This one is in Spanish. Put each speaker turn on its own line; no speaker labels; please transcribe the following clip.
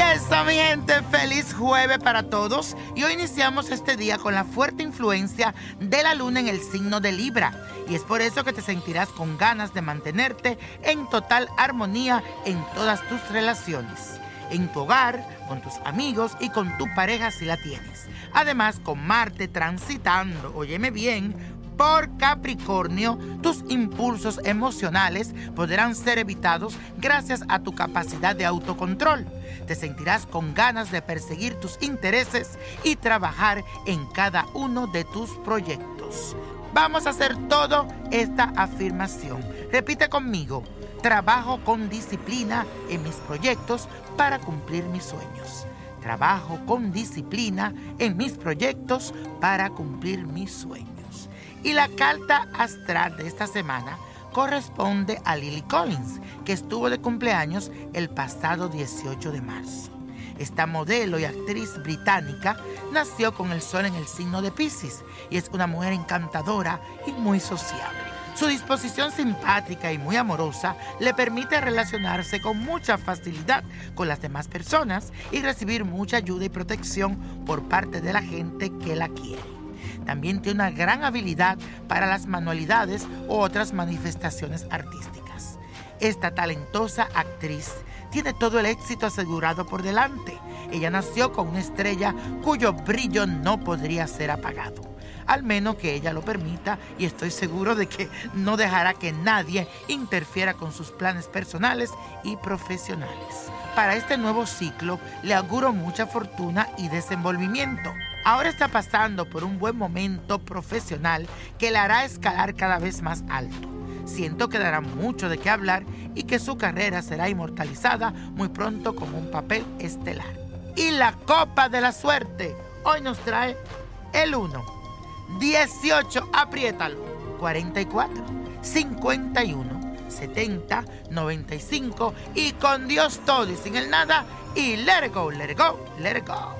Eso, mi gente, feliz jueves para todos. Y hoy iniciamos este día con la fuerte influencia de la luna en el signo de Libra. Y es por eso que te sentirás con ganas de mantenerte en total armonía en todas tus relaciones. En tu hogar, con tus amigos y con tu pareja si la tienes. Además, con Marte transitando, óyeme bien, por Capricornio, tus impulsos emocionales podrán ser evitados gracias a tu capacidad de autocontrol. Te sentirás con ganas de perseguir tus intereses y trabajar en cada uno de tus proyectos. Vamos a hacer todo esta afirmación. Repite conmigo. Trabajo con disciplina en mis proyectos para cumplir mis sueños. Trabajo con disciplina en mis proyectos para cumplir mis sueños. Y la carta astral de esta semana corresponde a Lily Collins, que estuvo de cumpleaños el pasado 18 de marzo. Esta modelo y actriz británica nació con el sol en el signo de Pisces y es una mujer encantadora y muy sociable. Su disposición simpática y muy amorosa le permite relacionarse con mucha facilidad con las demás personas y recibir mucha ayuda y protección por parte de la gente que la quiere. También tiene una gran habilidad para las manualidades u otras manifestaciones artísticas. Esta talentosa actriz tiene todo el éxito asegurado por delante. Ella nació con una estrella cuyo brillo no podría ser apagado. Al menos que ella lo permita y estoy seguro de que no dejará que nadie interfiera con sus planes personales y profesionales. Para este nuevo ciclo le auguro mucha fortuna y desenvolvimiento. Ahora está pasando por un buen momento profesional que le hará escalar cada vez más alto. Siento que dará mucho de qué hablar y que su carrera será inmortalizada muy pronto como un papel estelar. Y la copa de la suerte hoy nos trae el 1, 18, apriétalo, 44, 51, 70, 95 y con Dios todo y sin el nada y let it go, let go, let go.